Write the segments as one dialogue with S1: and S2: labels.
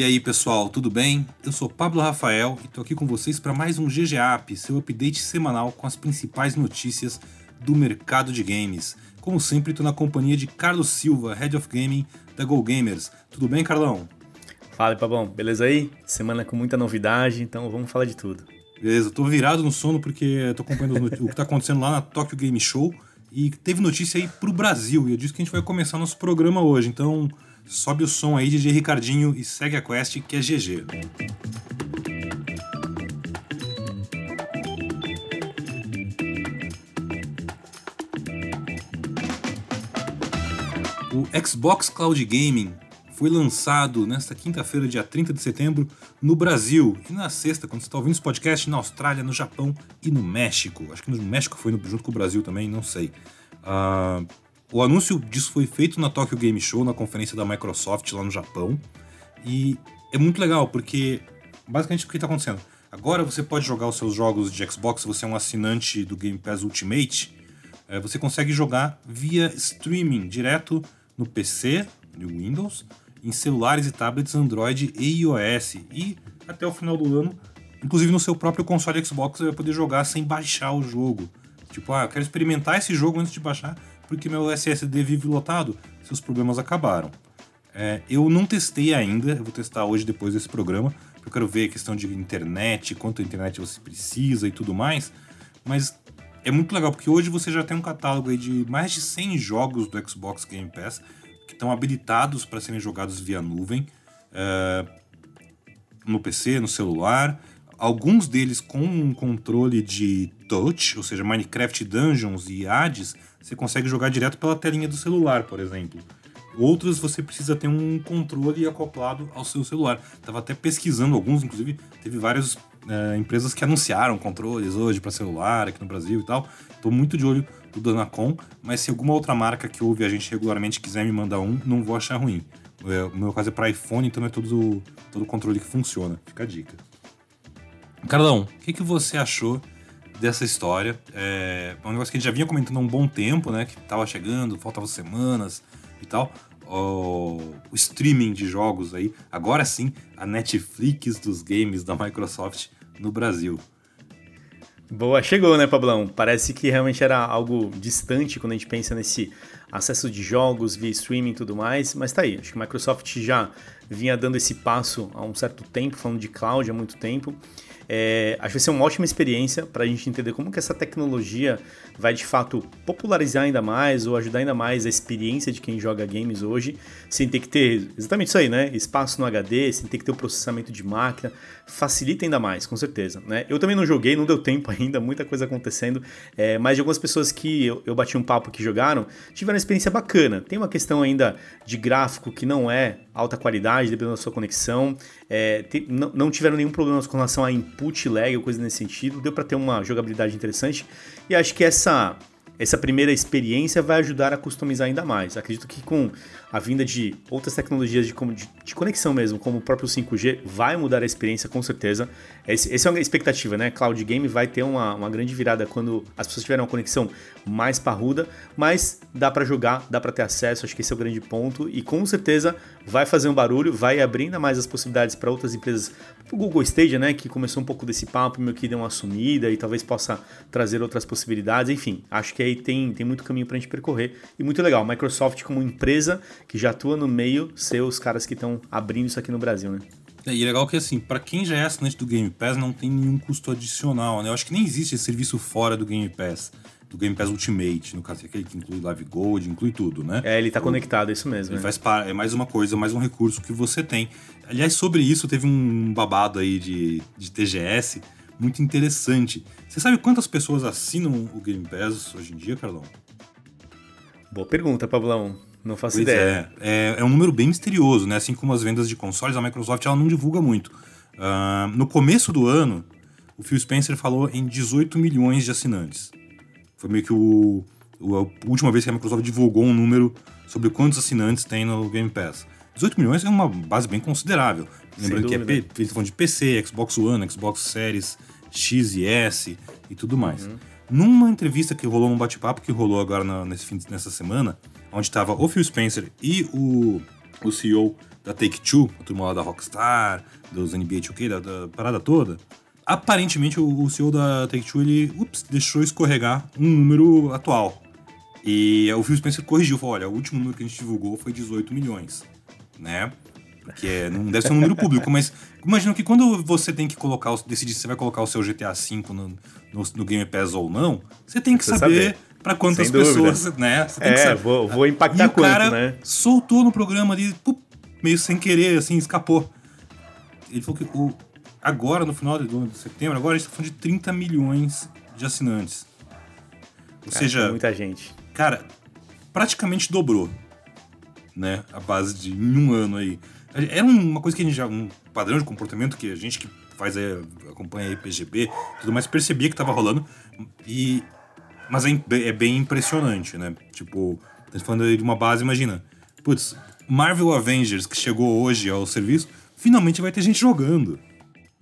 S1: E aí, pessoal, tudo bem? Eu sou Pablo Rafael e tô aqui com vocês para mais um GGAP, seu update semanal com as principais notícias do mercado de games. Como sempre, tô na companhia de Carlos Silva, Head of Gaming da Go Gamers. Tudo bem, Carlão?
S2: Fala, Pabão, beleza aí? Semana com muita novidade, então vamos falar de tudo.
S1: Beleza, tô virado no sono porque tô acompanhando o que tá acontecendo lá na Tokyo Game Show e teve notícia aí pro Brasil e é disso que a gente vai começar nosso programa hoje. Então, Sobe o som aí, DJ Ricardinho, e segue a quest que é GG. O Xbox Cloud Gaming foi lançado nesta quinta-feira, dia 30 de setembro, no Brasil. E na sexta, quando você está ouvindo esse podcast, na Austrália, no Japão e no México. Acho que no México foi junto com o Brasil também, não sei. Uh, o anúncio disso foi feito na Tokyo Game Show, na conferência da Microsoft lá no Japão. E é muito legal, porque basicamente o que está acontecendo? Agora você pode jogar os seus jogos de Xbox, se você é um assinante do Game Pass Ultimate, é, você consegue jogar via streaming, direto no PC, no Windows, em celulares e tablets Android e iOS. E até o final do ano, inclusive no seu próprio console Xbox, você vai poder jogar sem baixar o jogo. Tipo, ah, eu quero experimentar esse jogo antes de baixar porque meu SSD vive lotado, seus problemas acabaram. É, eu não testei ainda, eu vou testar hoje depois desse programa, porque eu quero ver a questão de internet, quanto internet você precisa e tudo mais, mas é muito legal, porque hoje você já tem um catálogo de mais de 100 jogos do Xbox Game Pass que estão habilitados para serem jogados via nuvem, é, no PC, no celular, alguns deles com um controle de touch, ou seja, Minecraft Dungeons e Hades, você consegue jogar direto pela telinha do celular, por exemplo. Outros você precisa ter um controle acoplado ao seu celular. Tava até pesquisando alguns, inclusive teve várias é, empresas que anunciaram controles hoje para celular aqui no Brasil e tal. Tô muito de olho do Danacom, mas se alguma outra marca que ouve a gente regularmente quiser me mandar um, não vou achar ruim. É, o meu caso é para iPhone, então é todo todo controle que funciona. Fica a dica. Carlão, o que, que você achou dessa história? É, é um negócio que a gente já vinha comentando há um bom tempo, né? Que tava chegando, faltavam semanas e tal. O, streaming de jogos aí. Agora sim, a Netflix dos games da Microsoft no Brasil.
S2: Boa, chegou, né, Pablão? Parece que realmente era algo distante quando a gente pensa nesse acesso de jogos via streaming e tudo mais, mas tá aí. Acho que a Microsoft já vinha dando esse passo há um certo tempo, falando de cloud há muito tempo. É, acho que vai ser uma ótima experiência para a gente entender como que essa tecnologia vai de fato popularizar ainda mais ou ajudar ainda mais a experiência de quem joga games hoje, sem ter que ter exatamente isso aí, né? Espaço no HD, sem ter que ter o processamento de máquina, facilita ainda mais, com certeza. Né? Eu também não joguei, não deu tempo ainda, muita coisa acontecendo, é, mas de algumas pessoas que eu, eu bati um papo que jogaram tiveram uma experiência bacana. Tem uma questão ainda de gráfico que não é alta qualidade, dependendo da sua conexão. É, te, não, não, tiveram nenhum problema com relação a input lag ou coisa nesse sentido. Deu para ter uma jogabilidade interessante. E acho que essa essa primeira experiência vai ajudar a customizar ainda mais. Acredito que com a vinda de outras tecnologias de, de, de conexão mesmo, como o próprio 5G, vai mudar a experiência com certeza. Essa é uma expectativa, né? Cloud Game vai ter uma, uma grande virada quando as pessoas tiverem uma conexão mais parruda, mas dá para jogar, dá para ter acesso, acho que esse é o grande ponto e com certeza vai fazer um barulho, vai abrir ainda mais as possibilidades para outras empresas, o Google Stadia, né, que começou um pouco desse papo, meio que deu uma sumida e talvez possa trazer outras possibilidades, enfim, acho que aí tem, tem muito caminho para a gente percorrer e muito legal, Microsoft como empresa que já atua no meio, ser os caras que estão abrindo isso aqui no Brasil, né?
S1: É, e é legal que assim, para quem já é assinante do Game Pass, não tem nenhum custo adicional, né? Eu acho que nem existe esse serviço fora do Game Pass do Game Pass Ultimate, no caso, aquele que inclui Live Gold, inclui tudo, né?
S2: É, ele tá conectado, é isso mesmo.
S1: Ele é. faz par... é mais uma coisa, mais um recurso que você tem. Aliás, sobre isso, teve um babado aí de, de TGS muito interessante. Você sabe quantas pessoas assinam o Game Pass hoje em dia, Carlão?
S2: Boa pergunta, Pablão. Não faço
S1: pois
S2: ideia.
S1: É. é. é. um número bem misterioso, né? Assim como as vendas de consoles, a Microsoft ela não divulga muito. Uh, no começo do ano, o Phil Spencer falou em 18 milhões de assinantes. Foi meio que o, o, a última vez que a Microsoft divulgou um número sobre quantos assinantes tem no Game Pass. 18 milhões é uma base bem considerável. Lembrando que é P, falando de PC, Xbox One, Xbox Series X e S e tudo mais. Uhum. Numa entrevista que rolou, um bate-papo que rolou agora na, nesse fim, nessa semana, onde estava o Phil Spencer e o o CEO da Take-Two, a turma lá da Rockstar, dos NBA 2K, da, da parada toda, aparentemente o, o CEO da Take-Two, ele ups, deixou escorregar um número atual. E o Phil Spencer corrigiu, falou, olha, o último número que a gente divulgou foi 18 milhões, né? Porque é, não deve ser um número público, mas imagina que quando você tem que colocar, decidir se você vai colocar o seu GTA V no, no, no Game Pass ou não, você tem que saber, saber para quantas pessoas, né? Você
S2: tem é, que saber. Vou, vou impactar
S1: e
S2: quanto,
S1: o cara
S2: né?
S1: soltou no programa ali, meio sem querer, assim, escapou. Ele falou que o, agora, no final de setembro, agora a gente tá falando de 30 milhões de assinantes. Ou é, seja,
S2: muita gente.
S1: Cara, praticamente dobrou, né? A base de em um ano aí. Era uma coisa que a gente já. um padrão de comportamento que a gente que faz aí, acompanha aí PGB tudo mais percebia que tava rolando. E. Mas é, é bem impressionante, né? Tipo, gente falando de uma base, imagina. Putz, Marvel Avengers, que chegou hoje ao serviço, finalmente vai ter gente jogando.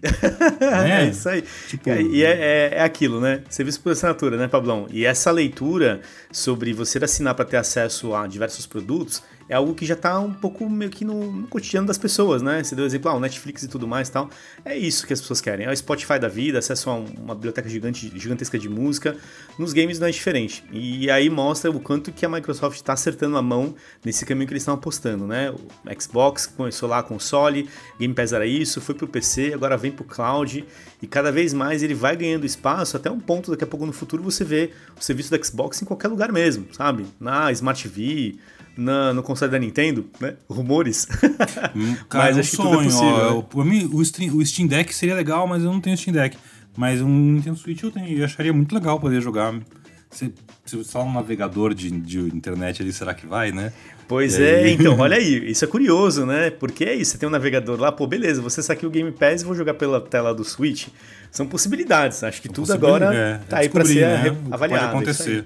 S2: é, é isso aí. Tipo... E é, é, é, aquilo, né? Serviço por assinatura, né, Pablão? E essa leitura sobre você assinar para ter acesso a diversos produtos é algo que já tá um pouco meio que no, no cotidiano das pessoas, né? Você deu exemplo, ah, o Netflix e tudo mais tal. É isso que as pessoas querem. É o Spotify da vida, acesso a uma biblioteca gigante, gigantesca de música. Nos games não é diferente. E aí mostra o quanto que a Microsoft está acertando a mão nesse caminho que eles estão apostando, né? O Xbox começou lá console, Game Pass era isso, foi pro PC, agora vem pro cloud. E cada vez mais ele vai ganhando espaço, até um ponto daqui a pouco no futuro você vê o serviço do Xbox em qualquer lugar mesmo, sabe? Na Smart TV, na, no console da Nintendo, né? Rumores.
S1: Hum, cara, mas é um acho sonho, que tudo é possível. Ó, né? mim, o Steam, o Steam Deck seria legal, mas eu não tenho Steam Deck. Mas um Nintendo Switch eu, tenho, eu acharia muito legal poder jogar. Se, se só um navegador de, de internet ali, será que vai, né?
S2: Pois é, então, olha aí, isso é curioso, né? Porque é isso, você tem um navegador lá, pô, beleza, você saquei o Game Pass e vou jogar pela tela do Switch. São possibilidades, acho que tudo agora é, tá aí para ser né? avaliado.
S1: Pode acontecer.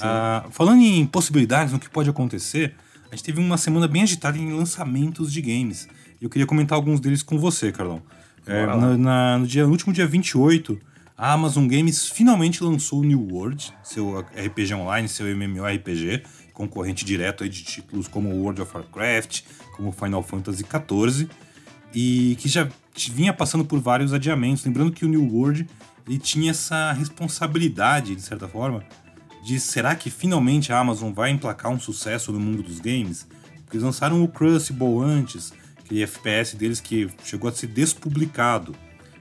S1: Ah, falando em possibilidades, no que pode acontecer, a gente teve uma semana bem agitada em lançamentos de games. E eu queria comentar alguns deles com você, Carlão. É, na, na, no, dia, no último dia 28, a Amazon Games finalmente lançou o New World, seu RPG online, seu MMORPG, concorrente direto de títulos como World of Warcraft, como Final Fantasy XIV, e que já vinha passando por vários adiamentos. Lembrando que o New World ele tinha essa responsabilidade, de certa forma, de será que finalmente a Amazon vai emplacar um sucesso no mundo dos games? Porque eles lançaram o Crucible antes, aquele FPS deles que chegou a ser despublicado.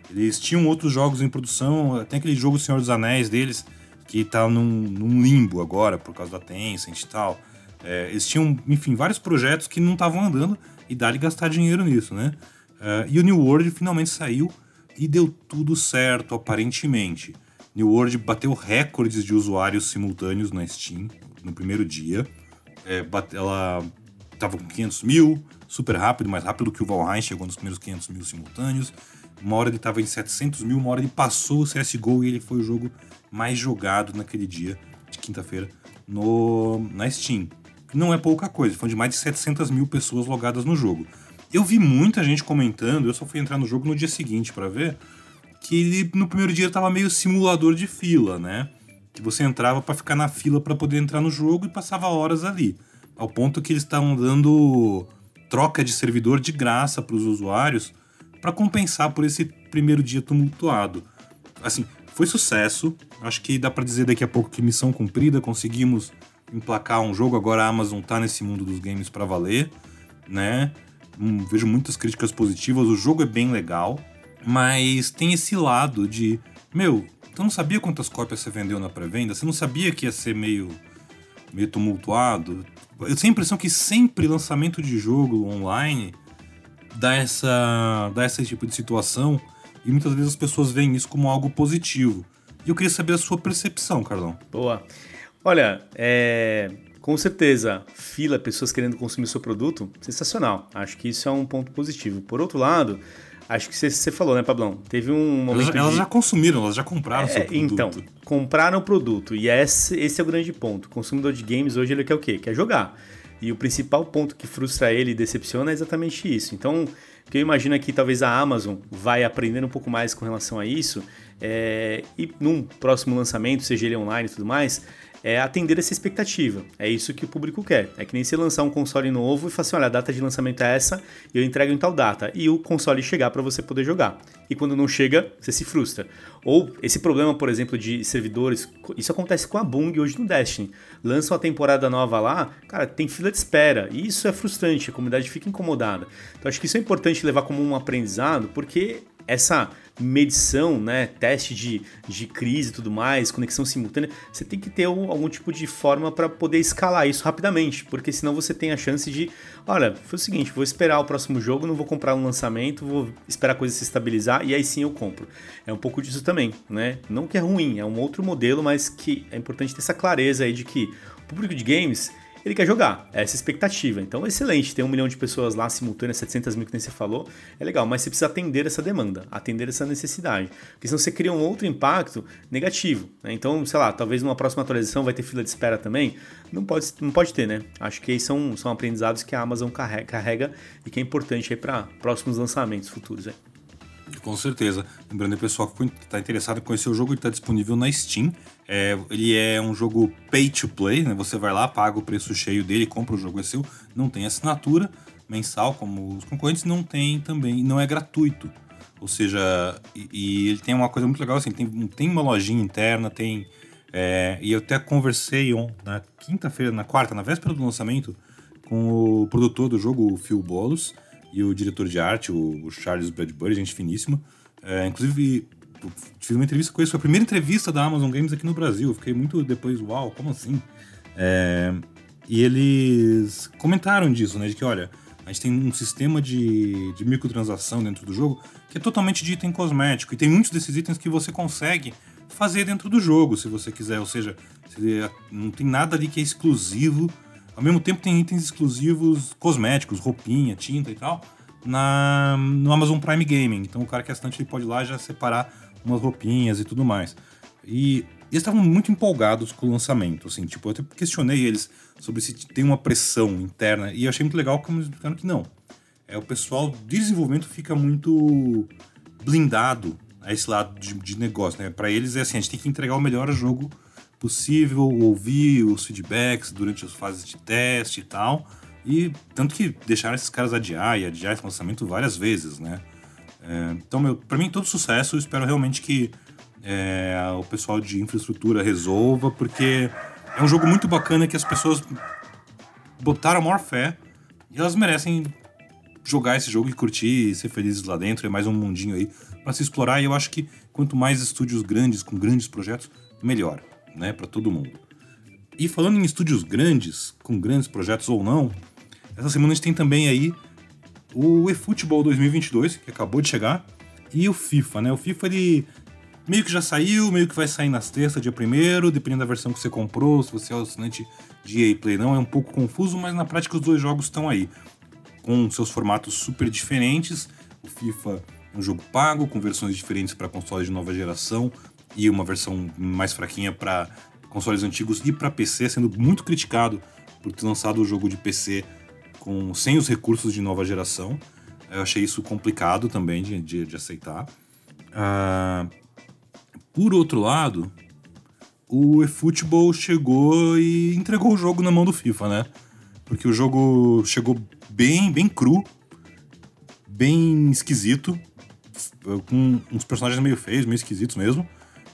S1: Eles tinham outros jogos em produção, tem aquele jogo Senhor dos Anéis deles, que tá num, num limbo agora, por causa da Tencent e tal. É, eles tinham, enfim, vários projetos que não estavam andando e dá de gastar dinheiro nisso, né? Uh, e o New World finalmente saiu e deu tudo certo, aparentemente. New World bateu recordes de usuários simultâneos na Steam no primeiro dia. É, bate, ela estava com 500 mil, super rápido, mais rápido que o Valheim, chegou nos primeiros 500 mil simultâneos. Uma hora ele estava em 700 mil, uma hora ele passou o CSGO e ele foi o jogo mais jogado naquele dia de quinta-feira na Steam. Não é pouca coisa, foi de mais de 700 mil pessoas logadas no jogo. Eu vi muita gente comentando, eu só fui entrar no jogo no dia seguinte para ver, que ele no primeiro dia tava meio simulador de fila, né? Que você entrava para ficar na fila para poder entrar no jogo e passava horas ali. Ao ponto que eles estavam dando troca de servidor de graça para os usuários para compensar por esse primeiro dia tumultuado. Assim, foi sucesso. Acho que dá para dizer daqui a pouco que missão cumprida, conseguimos emplacar um jogo. Agora a Amazon tá nesse mundo dos games para valer, né? Hum, vejo muitas críticas positivas. O jogo é bem legal. Mas tem esse lado de, meu, tu não sabia quantas cópias você vendeu na pré-venda? Você não sabia que ia ser meio, meio tumultuado? Eu tenho a impressão que sempre lançamento de jogo online dá, essa, dá esse tipo de situação e muitas vezes as pessoas veem isso como algo positivo. E eu queria saber a sua percepção, Carlão.
S2: Boa. Olha, é, com certeza, fila, pessoas querendo consumir seu produto, sensacional. Acho que isso é um ponto positivo. Por outro lado, Acho que você falou, né, Pablão? Teve um
S1: momento. Elas, de... elas já consumiram, elas já compraram é, seu produto.
S2: Então, compraram o produto. E esse, esse é o grande ponto. O consumidor de games hoje ele quer o quê? Quer jogar. E o principal ponto que frustra ele e decepciona é exatamente isso. Então, que eu imagino que talvez a Amazon vai aprender um pouco mais com relação a isso é, e num próximo lançamento, seja ele online e tudo mais, é atender essa expectativa. É isso que o público quer. É que nem se lançar um console novo e falar assim: olha, a data de lançamento é essa eu entrego em tal data. E o console chegar para você poder jogar. E quando não chega, você se frustra. Ou esse problema, por exemplo, de servidores, isso acontece com a Bung hoje no Destiny. Lança uma temporada nova lá, cara, tem fila de espera. E isso é frustrante, a comunidade fica incomodada. Então acho que isso é importante levar como um aprendizado, porque essa medição, né, teste de, de crise e tudo mais, conexão simultânea, você tem que ter algum tipo de forma para poder escalar isso rapidamente, porque senão você tem a chance de, olha, foi o seguinte, vou esperar o próximo jogo, não vou comprar um lançamento, vou esperar a coisa se estabilizar e aí sim eu compro. É um pouco disso também, né? Não que é ruim, é um outro modelo, mas que é importante ter essa clareza aí de que o público de games ele quer jogar. É essa expectativa. Então, excelente. Ter um milhão de pessoas lá simultâneas, 700 mil que nem você falou, é legal. Mas você precisa atender essa demanda, atender essa necessidade. Porque senão você cria um outro impacto negativo. Né? Então, sei lá, talvez numa próxima atualização vai ter fila de espera também. Não pode, não pode ter, né? Acho que são, são aprendizados que a Amazon carrega, carrega e que é importante para próximos lançamentos futuros. Aí.
S1: Com certeza. Lembrando, o pessoal que está interessado em conhecer o jogo, ele está disponível na Steam. É, ele é um jogo pay to play, né? Você vai lá, paga o preço cheio dele, compra o jogo é seu. Não tem assinatura mensal como os concorrentes, não tem também, não é gratuito. Ou seja, e, e ele tem uma coisa muito legal assim, tem, tem uma lojinha interna, tem é, e eu até conversei on, na quinta-feira, na quarta, na véspera do lançamento, com o produtor do jogo, o Phil Bolos e o diretor de arte, o, Charles Bradbury, gente finíssima. É, inclusive, fiz uma entrevista com ele, foi a primeira entrevista da Amazon Games aqui no Brasil. fiquei muito depois, uau, como assim? É, e eles comentaram disso, né? De que, olha, a gente tem um sistema de, de microtransação dentro do jogo que é totalmente de item cosmético. E tem muitos desses itens que você consegue fazer dentro do jogo, se você quiser. Ou seja, não tem nada ali que é exclusivo ao mesmo tempo tem itens exclusivos cosméticos, roupinha, tinta e tal, na, no Amazon Prime Gaming. Então o cara que é assinante ele pode ir lá já separar umas roupinhas e tudo mais. E eles estavam muito empolgados com o lançamento, assim, tipo, eu até questionei eles sobre se tem uma pressão interna, e eu achei muito legal como eles explicaram que não. É, o pessoal de desenvolvimento fica muito blindado a esse lado de, de negócio, né? Para eles é assim, a gente tem que entregar o melhor jogo possível, ouvir os feedbacks durante as fases de teste e tal. E tanto que deixaram esses caras adiar e adiar esse lançamento várias vezes, né? É, então, meu, pra mim, todo sucesso. Eu espero realmente que é, o pessoal de infraestrutura resolva, porque é um jogo muito bacana que as pessoas botaram a maior fé e elas merecem jogar esse jogo e curtir e ser felizes lá dentro. É mais um mundinho aí para se explorar. E eu acho que quanto mais estúdios grandes, com grandes projetos, melhor né, para todo mundo. E falando em estúdios grandes, com grandes projetos ou não, essa semana a gente tem também aí o eFootball 2022, que acabou de chegar, e o FIFA, né? O FIFA ele meio que já saiu, meio que vai sair nas terças, dia primeiro, dependendo da versão que você comprou, se você é assinante de EA Play não, é um pouco confuso, mas na prática os dois jogos estão aí, com seus formatos super diferentes. O FIFA é um jogo pago, com versões diferentes para consoles de nova geração, e uma versão mais fraquinha para consoles antigos e para PC, sendo muito criticado por ter lançado o jogo de PC com, sem os recursos de nova geração. Eu achei isso complicado também de, de, de aceitar. Uh, por outro lado, o eFootball chegou e entregou o jogo na mão do FIFA, né? Porque o jogo chegou bem, bem cru, bem esquisito, com uns personagens meio feios, meio esquisitos mesmo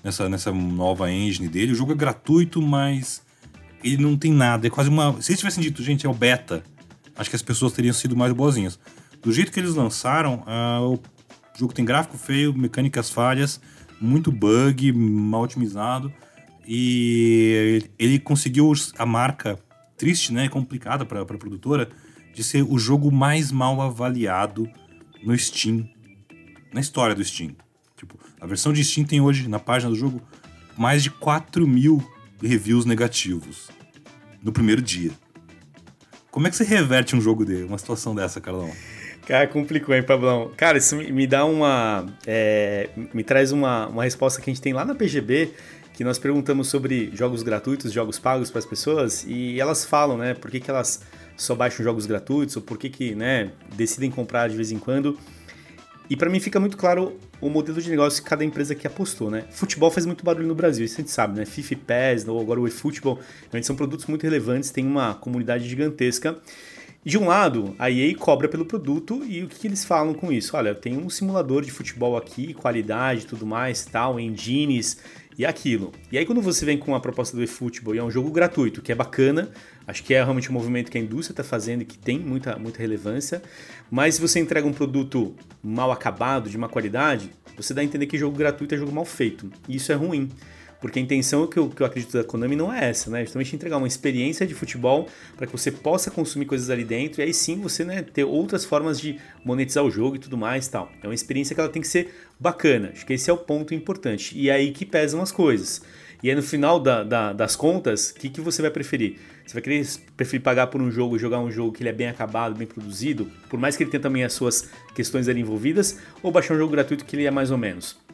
S1: nessa, nessa nova engine dele. O jogo é gratuito, mas ele não tem nada. É quase uma. Se eles tivessem dito, gente, é o beta, acho que as pessoas teriam sido mais boazinhas. Do jeito que eles lançaram, uh, o jogo tem gráfico feio, mecânicas falhas, muito bug, mal otimizado. E ele conseguiu a marca triste, né, complicada para a produtora, de ser o jogo mais mal avaliado no Steam, na história do Steam. Tipo, a versão de Steam tem hoje, na página do jogo, mais de 4 mil reviews negativos no primeiro dia. Como é que você reverte um jogo dele, uma situação dessa, Carlão?
S2: Cara, complicou, hein, Pablão? Cara, isso me dá uma. É, me traz uma, uma resposta que a gente tem lá na PGB, que nós perguntamos sobre jogos gratuitos, jogos pagos para as pessoas, e elas falam, né, por que, que elas só baixam jogos gratuitos ou por que, que né, decidem comprar de vez em quando. E para mim fica muito claro o modelo de negócio que cada empresa aqui apostou, né? Futebol faz muito barulho no Brasil, isso a gente sabe, né? FIFA PES, ou agora o eFootball, são produtos muito relevantes, tem uma comunidade gigantesca. De um lado, a EA cobra pelo produto e o que, que eles falam com isso? Olha, tem um simulador de futebol aqui, qualidade tudo mais, tal, engines e aquilo. E aí quando você vem com a proposta do eFootball e é um jogo gratuito, que é bacana, acho que é realmente um movimento que a indústria está fazendo e que tem muita, muita relevância, mas se você entrega um produto mal acabado, de má qualidade, você dá a entender que jogo gratuito é jogo mal feito. E isso é ruim. Porque a intenção que eu, que eu acredito da Konami não é essa, né? Justamente entregar uma experiência de futebol para que você possa consumir coisas ali dentro e aí sim você né, ter outras formas de monetizar o jogo e tudo mais tal. É uma experiência que ela tem que ser bacana. Acho que esse é o ponto importante. E é aí que pesam as coisas. E aí no final da, da, das contas, o que, que você vai preferir? Você vai querer preferir pagar por um jogo, jogar um jogo que ele é bem acabado, bem produzido, por mais que ele tenha também as suas questões ali envolvidas, ou baixar um jogo gratuito que ele é mais ou menos?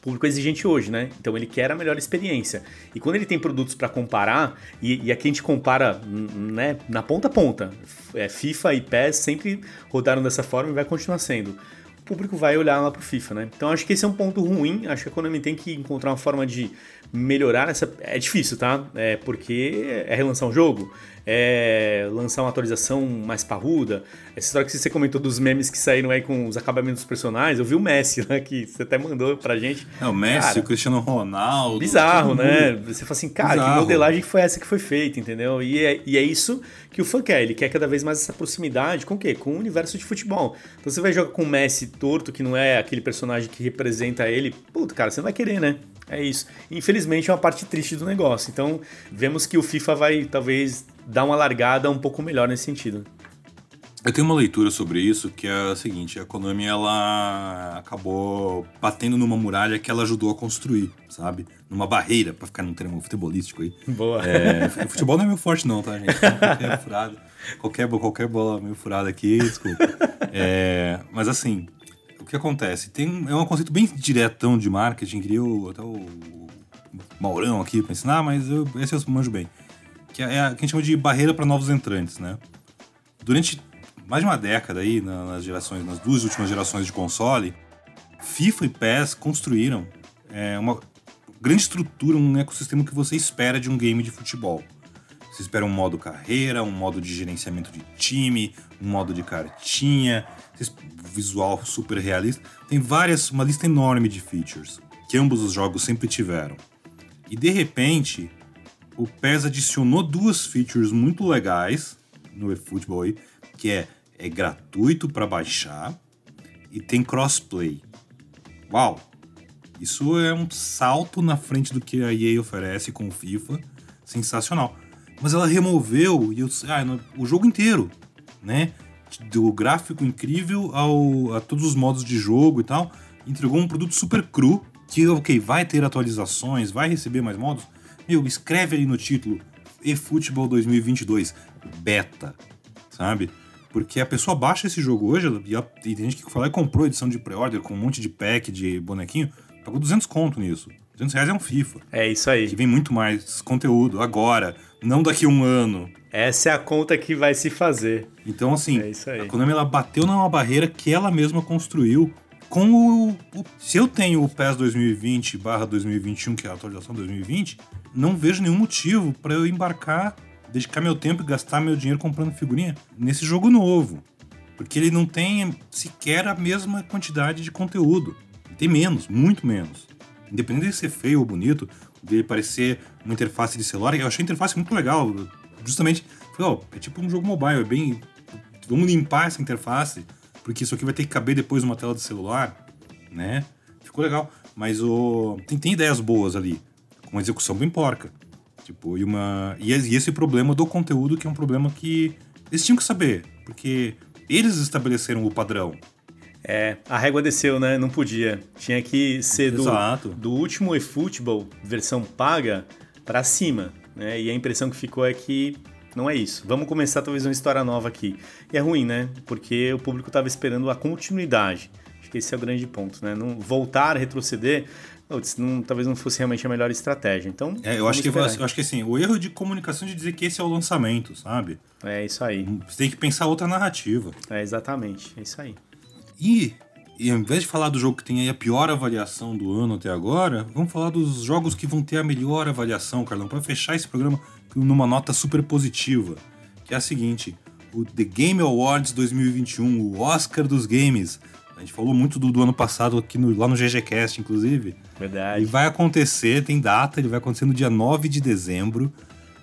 S2: Público exigente hoje, né? Então ele quer a melhor experiência. E quando ele tem produtos para comparar, e, e, aqui a gente compara né, na ponta a ponta, é, FIFA e PES sempre rodaram dessa forma e vai continuar sendo. O público vai olhar lá pro FIFA, né? Então acho que esse é um ponto ruim. Acho que a Konami tem que encontrar uma forma de melhorar essa. É difícil, tá? É porque é relançar um jogo, é lançar uma atualização mais parruda. Essa história que você comentou dos memes que saíram aí com os acabamentos dos personagens, eu vi o Messi, né? Que você até mandou pra gente.
S1: É, o Messi, cara, o Cristiano Ronaldo.
S2: Bizarro, né? Você fala assim, cara, bizarro. que modelagem foi essa que foi feita, entendeu? E é, e é isso que o fã quer. Ele quer cada vez mais essa proximidade com o quê? Com o universo de futebol. Então você vai jogar com o Messi torto, que não é aquele personagem que representa ele. Puta, cara, você não vai querer, né? É isso. Infelizmente é uma parte triste do negócio. Então, vemos que o FIFA vai talvez dar uma largada um pouco melhor nesse sentido.
S1: Eu tenho uma leitura sobre isso que é a seguinte: a Konami ela acabou batendo numa muralha que ela ajudou a construir, sabe? Numa barreira, para ficar num termo futebolístico aí.
S2: Boa.
S1: É, futebol não é meio forte, não, tá, gente? Qualquer furada, qualquer, qualquer bola meio furada aqui, desculpa. É, mas assim, que acontece? Tem, é um conceito bem diretão de marketing, queria o, até o Maurão aqui para ensinar, mas eu, esse eu manjo bem. Que é a que a gente chama de barreira para novos entrantes, né? Durante mais de uma década aí, nas gerações, nas duas últimas gerações de console, FIFA e PES construíram é, uma grande estrutura, um ecossistema que você espera de um game de futebol. Você espera um modo carreira, um modo de gerenciamento de time, um modo de cartinha, visual super realista. Tem várias, uma lista enorme de features que ambos os jogos sempre tiveram. E de repente, o PES adicionou duas features muito legais no eFootball, que é, é gratuito para baixar e tem crossplay. Uau! Isso é um salto na frente do que a EA oferece com o FIFA, sensacional mas ela removeu e eu, ah, o jogo inteiro, né? Do gráfico incrível ao, a todos os modos de jogo e tal. Entregou um produto super cru, que, ok, vai ter atualizações, vai receber mais modos. Meu, escreve ali no título eFootball 2022 Beta, sabe? Porque a pessoa baixa esse jogo hoje, e, e tem gente que fala e comprou edição de pré-order com um monte de pack de bonequinho, pagou 200 conto nisso. 200 reais é um FIFA.
S2: É isso aí.
S1: Que vem muito mais conteúdo agora, não daqui a um ano.
S2: Essa é a conta que vai se fazer.
S1: Então, assim, é a Konami ela bateu numa barreira que ela mesma construiu com o, o, se eu tenho o PES 2020 barra 2021, que é a atualização 2020, não vejo nenhum motivo para eu embarcar, dedicar meu tempo e gastar meu dinheiro comprando figurinha nesse jogo novo. Porque ele não tem sequer a mesma quantidade de conteúdo. tem menos, muito menos independente de ser feio ou bonito, de parecer uma interface de celular, eu achei a interface muito legal. Justamente, falei, oh, é tipo um jogo mobile, é bem. Vamos limpar essa interface, porque isso aqui vai ter que caber depois numa tela de celular, né? Ficou legal. Mas o. Tem, tem ideias boas ali, com uma execução bem porca. Tipo, e uma. E esse problema do conteúdo, que é um problema que eles tinham que saber, porque eles estabeleceram o padrão.
S2: É, a régua desceu, né? Não podia. Tinha que ser do, do último eFootball, versão paga, para cima. Né? E a impressão que ficou é que não é isso. Vamos começar talvez uma história nova aqui. E é ruim, né? Porque o público estava esperando a continuidade. Acho que esse é o grande ponto, né? Não voltar, retroceder. putz, não, talvez não fosse realmente a melhor estratégia. Então,
S1: é, eu acho que eu acho que assim, o erro de comunicação de dizer que esse é o lançamento, sabe?
S2: É isso aí.
S1: Você tem que pensar outra narrativa.
S2: É exatamente, é isso aí.
S1: E, e ao invés de falar do jogo que tem aí a pior avaliação do ano até agora, vamos falar dos jogos que vão ter a melhor avaliação, Carlão, para fechar esse programa numa nota super positiva, que é a seguinte: o The Game Awards 2021, o Oscar dos games. A gente falou muito do, do ano passado aqui no, lá no GGCast, inclusive.
S2: Verdade.
S1: E vai acontecer, tem data, ele vai acontecer no dia 9 de dezembro,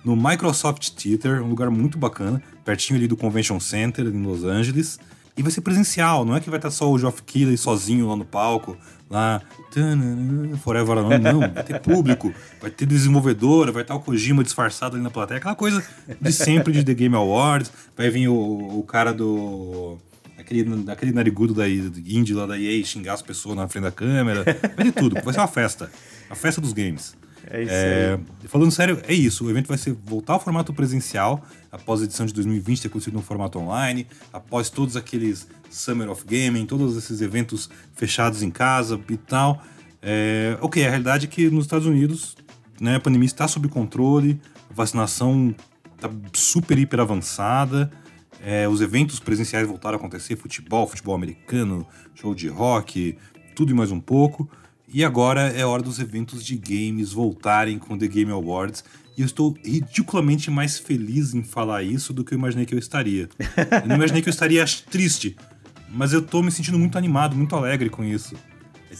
S1: no Microsoft Theater, um lugar muito bacana, pertinho ali do Convention Center, em Los Angeles. E vai ser presencial, não é que vai estar só o Geoff Keighley sozinho lá no palco, lá, Forever Alone, não, vai ter público, vai ter desenvolvedora, vai estar o Kojima disfarçado ali na plateia, aquela coisa de sempre de The Game Awards, vai vir o, o cara do aquele, aquele narigudo da indie lá da EA xingar as pessoas na frente da câmera. Vai ter tudo, vai ser uma festa. A festa dos games.
S2: É isso é, aí.
S1: Falando sério, é isso. O evento vai ser voltar ao formato presencial, após a edição de 2020 ter acontecido no formato online, após todos aqueles Summer of Gaming, todos esses eventos fechados em casa e tal. É, ok, a realidade é que nos Estados Unidos né, a pandemia está sob controle, a vacinação está super, hiper avançada. É, os eventos presenciais voltaram a acontecer, futebol, futebol americano, show de rock, tudo e mais um pouco. E agora é hora dos eventos de games voltarem com The Game Awards. E eu estou ridiculamente mais feliz em falar isso do que eu imaginei que eu estaria. Eu não imaginei que eu estaria triste, mas eu estou me sentindo muito animado, muito alegre com isso.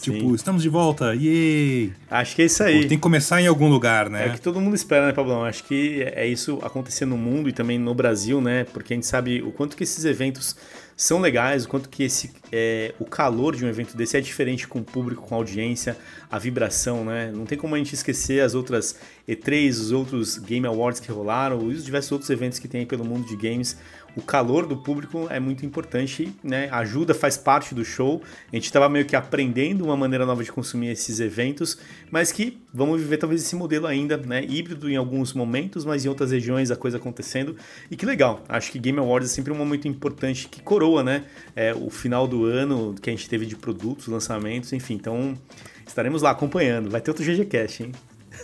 S1: Tipo, estamos de volta, yay!
S2: Acho que é isso aí. Pô,
S1: tem que começar em algum lugar, né?
S2: É o que todo mundo espera, né, Pablão? Acho que é isso acontecer no mundo e também no Brasil, né? Porque a gente sabe o quanto que esses eventos são legais, o quanto que esse, é, o calor de um evento desse é diferente com o público, com a audiência, a vibração, né? Não tem como a gente esquecer as outras E3, os outros Game Awards que rolaram, e os diversos outros eventos que tem aí pelo mundo de games. O calor do público é muito importante, né? Ajuda, faz parte do show. A gente estava meio que aprendendo uma maneira nova de consumir esses eventos, mas que vamos viver talvez esse modelo ainda, né? Híbrido em alguns momentos, mas em outras regiões a coisa acontecendo. E que legal. Acho que Game Awards é sempre um momento importante que coroa né? É, o final do ano que a gente teve de produtos, lançamentos, enfim. Então, estaremos lá acompanhando. Vai ter outro GGCast, hein?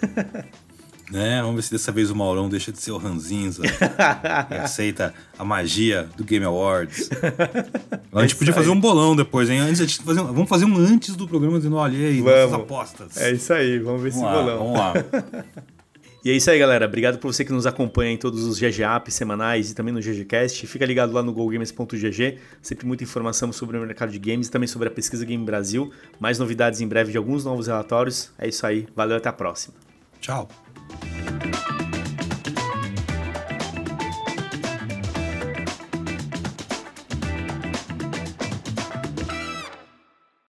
S1: É, vamos ver se dessa vez o Maurão deixa de ser o Ranzinza e aceita a magia do Game Awards. A gente é podia fazer um bolão depois, hein? Antes, a gente fazer um, vamos fazer um antes do programa dizendo, olha aí, nossas apostas.
S2: É isso aí, vamos ver vamos esse
S1: lá,
S2: bolão.
S1: Vamos lá.
S2: E é isso aí, galera. Obrigado por você que nos acompanha em todos os GG Apps semanais e também no GGCast. Fica ligado lá no GoGames.gg. Sempre muita informação sobre o mercado de games e também sobre a pesquisa Game Brasil. Mais novidades em breve de alguns novos relatórios. É isso aí. Valeu, até a próxima.
S1: Tchau.